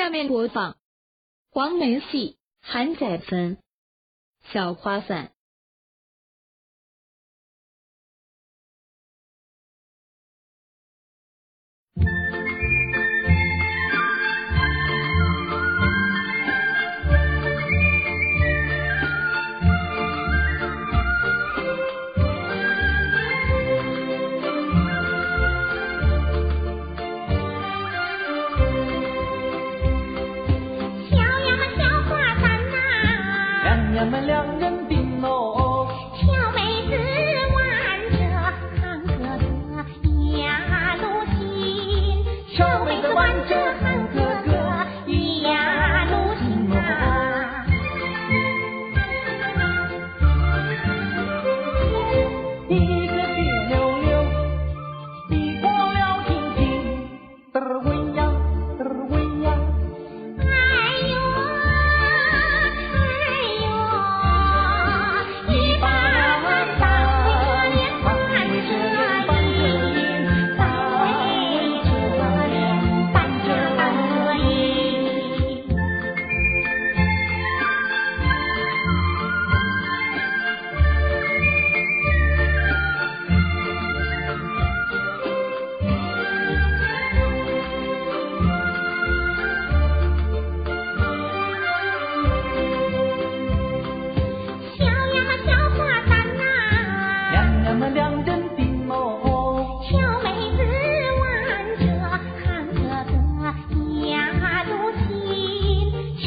下面播放黄梅戏《韩载芬》小花伞。咱们两人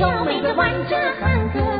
小妹子挽着汉哥。